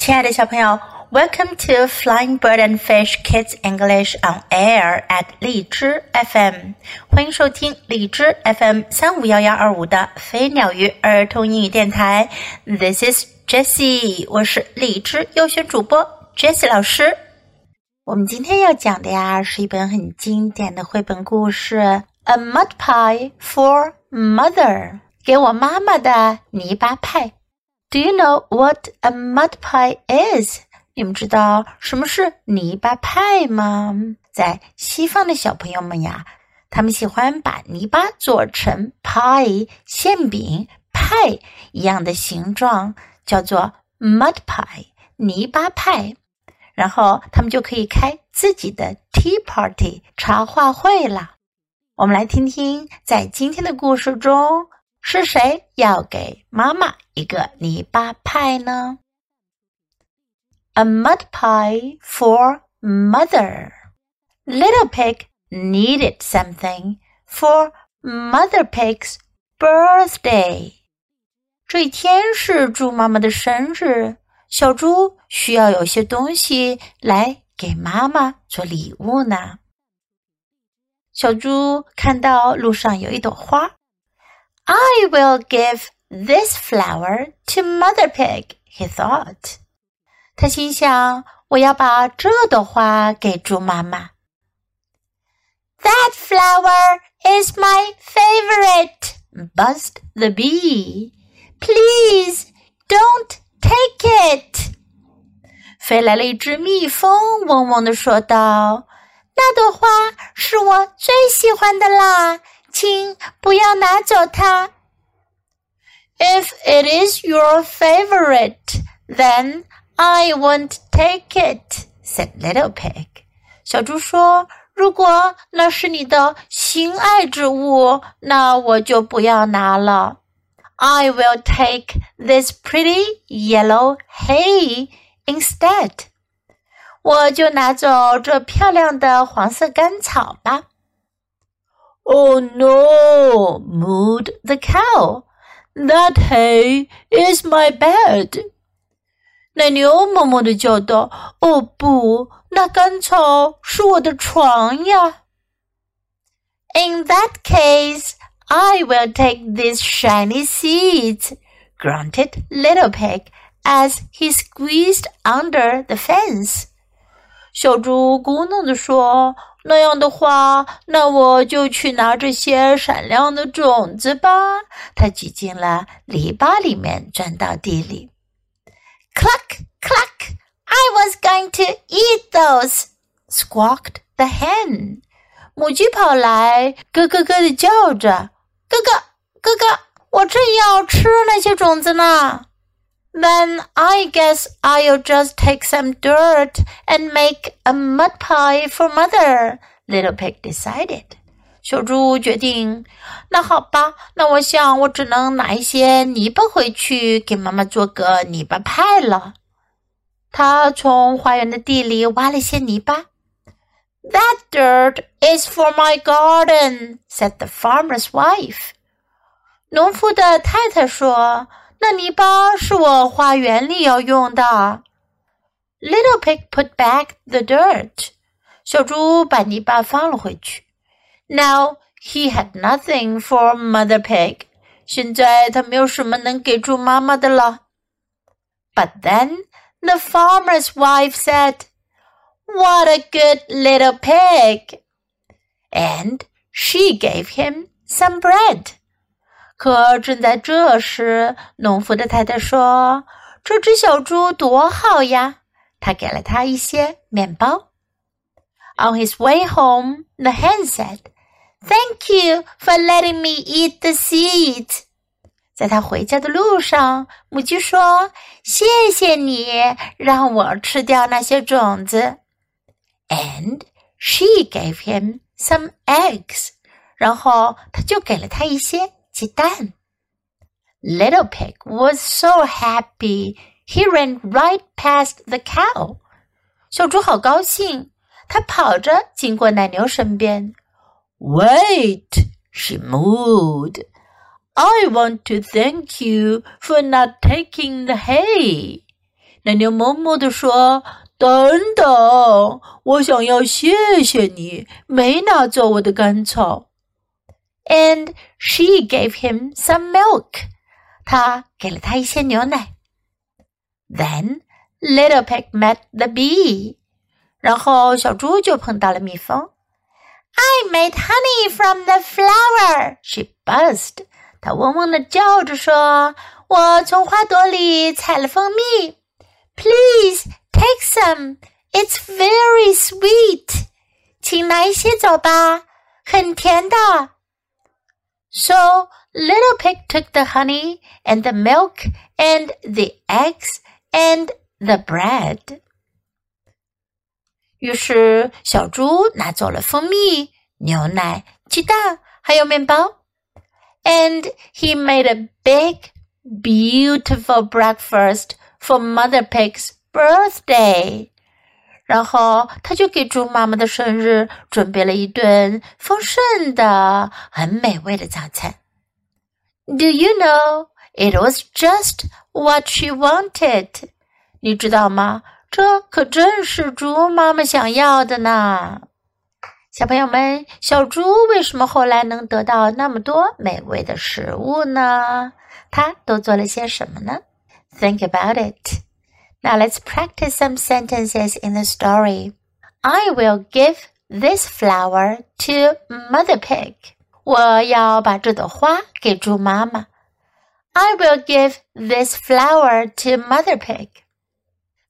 亲爱的小朋友，Welcome to Flying Bird and Fish Kids English on Air at 荔枝 FM，欢迎收听荔枝 FM 三五幺幺二五的飞鸟鱼儿童英语电台。This is Jessie，我是荔枝优选主播 Jessie 老师。我们今天要讲的呀，是一本很经典的绘本故事《A Mud Pie for Mother》，给我妈妈的泥巴派。Do you know what a mud pie is？你们知道什么是泥巴派吗？在西方的小朋友们呀，他们喜欢把泥巴做成 pie 馅饼派一样的形状，叫做 mud pie 泥巴派。然后他们就可以开自己的 tea party 茶话会了。我们来听听，在今天的故事中。是谁要给妈妈一个泥巴派呢？A mud pie for mother. Little pig needed something for Mother Pig's birthday. 这一天是猪妈妈的生日，小猪需要有些东西来给妈妈做礼物呢。小猪看到路上有一朵花。I will give this flower to Mother Pig, he thought. 他心想：“我要把这朵花给猪妈妈。” That flower is my favorite, buzzed the bee. Please don't take it. 飞来了一只蜜蜂，嗡嗡地说道：“那朵花是我最喜欢的啦。”请不要拿走它。 ” If it is your favorite, then I won't take it," said Little Pig. 小猪说：“如果那是你的心爱之物，那我就不要拿了。I will take this pretty yellow hay instead. 我就拿走这漂亮的黄色干草吧。” Oh no, mooed the cow. That hay is my bed. 奶牛默默地叫道：“哦不，那干草是我的床呀。” In that case, I will take these shiny seeds, grunted Little Pig as he squeezed under the fence. 小猪咕哝地说：“那样的话，那我就去拿这些闪亮的种子吧。”它挤进了篱笆里面，钻到地里。Cluck cluck! I was going to eat those. Squawked the hen. 母鸡跑来，咯咯咯的叫着：“哥哥，哥哥，我正要吃那些种子呢。” Then I guess I'll just take some dirt and make a mud pie for mother. Little pig decided. 小猪决定，那好吧，那我想我只能拿一些泥巴回去给妈妈做个泥巴派了。他从花园的地里挖了些泥巴。That dirt is for my garden," said the farmer's wife. 农夫的太太说。 那泥巴是我花园里要用的。Little pig put back the dirt。小猪把泥巴放了回去。Now he had nothing for Mother Pig。现在他没有什么能给猪妈妈的了。But then the farmer's wife said, "What a good little pig!" And she gave him some bread. 可正在这时，农夫的太太说：“这只小猪多好呀！”他给了他一些面包。On his way home, the hen said, "Thank you for letting me eat the seeds." 在他回家的路上，母鸡说：“谢谢你让我吃掉那些种子。” And she gave him some eggs. 然后他就给了他一些。鸡蛋。Little Pig was so happy he ran right past the cow. 小猪好高兴，它跑着经过奶牛身边。Wait, she mooed. I want to thank you for not taking the hay. 奶牛哞哞地说：“等等，我想要谢谢你，没拿走我的干草。” ” And she gave him some milk. 她给了他一些牛奶。Then Little Pig met the bee. 然后小猪就碰到了蜜蜂。I made honey from the flower. She buzzed. 她嗡嗡的叫着说：“我从花朵里采了蜂蜜。Please take some. It's very sweet. 请拿一些走吧，很甜的。” So Little Pig took the honey and the milk and the eggs and the bread. 于是小猪拿走了蜂蜜、牛奶、鸡蛋，还有面包。And he made a big, beautiful breakfast for Mother Pig's birthday. 然后他就给猪妈妈的生日准备了一顿丰盛的、很美味的早餐。Do you know it was just what she wanted？你知道吗？这可正是猪妈妈想要的呢。小朋友们，小猪为什么后来能得到那么多美味的食物呢？它都做了些什么呢？Think about it. Now let's practice some sentences in the story. I will give this flower to Mother Pig. 我要把这朵花给猪妈妈。I will give this flower to Mother Pig.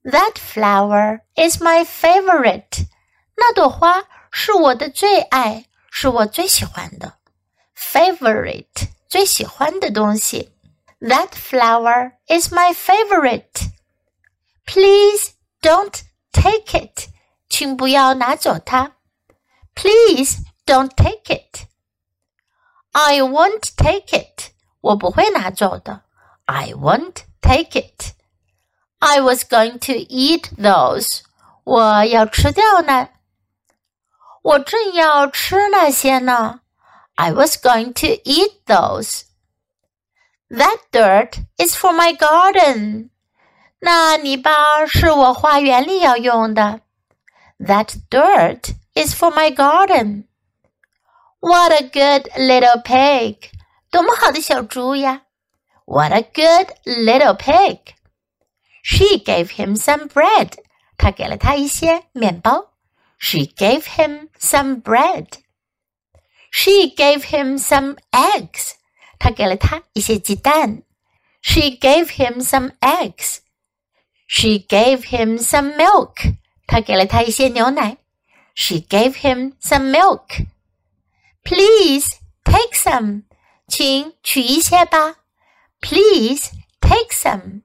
That flower is my favorite. 那朵花是我的最爱，是我最喜欢的。Favorite，最喜欢的东西。That flower is my favorite. Please don't take it. 请不要拿走它。Please don't take it. I won't take it. 我不会拿走的。I won't take it. I was going to eat those. 我要吃掉那。我正要吃那些呢。I was going to eat those. That dirt is for my garden. 那泥巴是我花园里要用的。That dirt is for my garden. What a good little pig! 多么好的小猪呀！What a good little pig! She gave him some bread. 她给了他一些面包。She gave him some bread. She gave him some eggs. 她给了他一些鸡蛋。She gave him some eggs. She gave him some milk. 她给了他一些牛奶。She gave him some milk. Please take some. 请取一些吧。Please take some.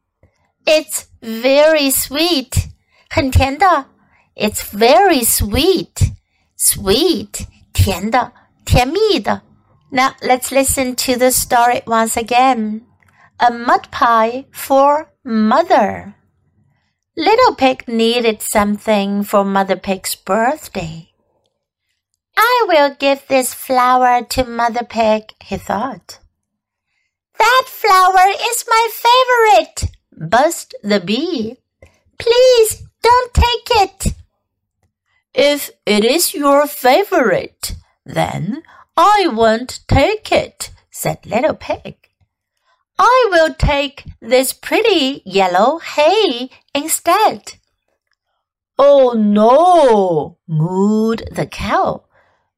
It's very sweet. 很甜的。It's very sweet. Sweet. 甜的，甜蜜的。Now let's listen to the story once again. A mud pie for mother. Little Pig needed something for Mother Pig's birthday. I will give this flower to Mother Pig, he thought. That flower is my favorite, buzzed the bee. Please don't take it. If it is your favorite, then I won't take it, said Little Pig. I will take this pretty yellow hay instead. Oh no, mooed the cow.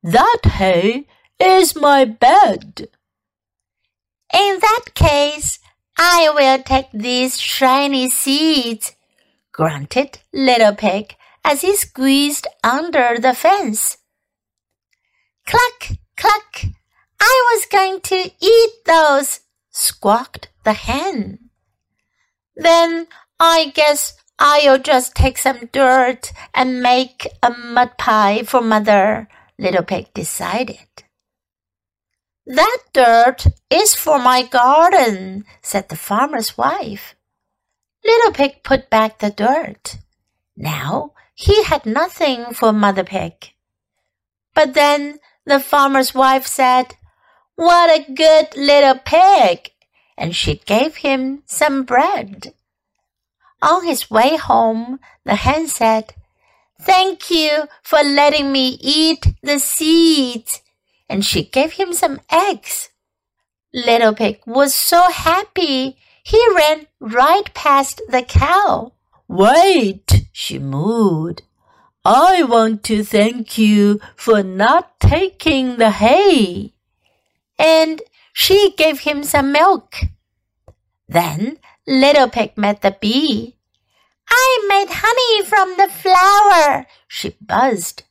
That hay is my bed. In that case, I will take these shiny seeds, grunted Little Pig as he squeezed under the fence. Cluck, cluck! I was going to eat those, squawked the hen. Then I guess I'll just take some dirt and make a mud pie for mother, Little Pig decided. That dirt is for my garden, said the farmer's wife. Little Pig put back the dirt. Now he had nothing for Mother Pig. But then the farmer's wife said, What a good little pig! And she gave him some bread. On his way home, the hen said, Thank you for letting me eat the seeds. And she gave him some eggs. Little Pig was so happy. He ran right past the cow. Wait, she mooed. I want to thank you for not taking the hay. And she gave him some milk. Then Little Pig met the bee. I made honey from the flower, she buzzed.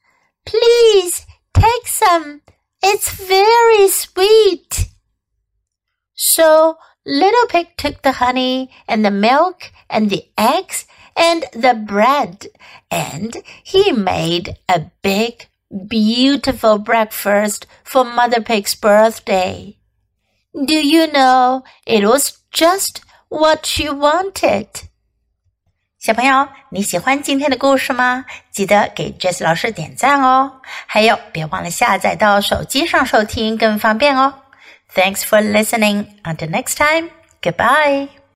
Please take some. It's very sweet. So Little Pig took the honey and the milk and the eggs and the bread, and he made a big, beautiful breakfast for Mother Pig's birthday. Do you know it was just what she wanted? 小朋友，你喜欢今天的故事吗？记得给 Jess 老师点赞哦！还有，别忘了下载到手机上收听，更方便哦。Thanks for listening. Until next time, goodbye.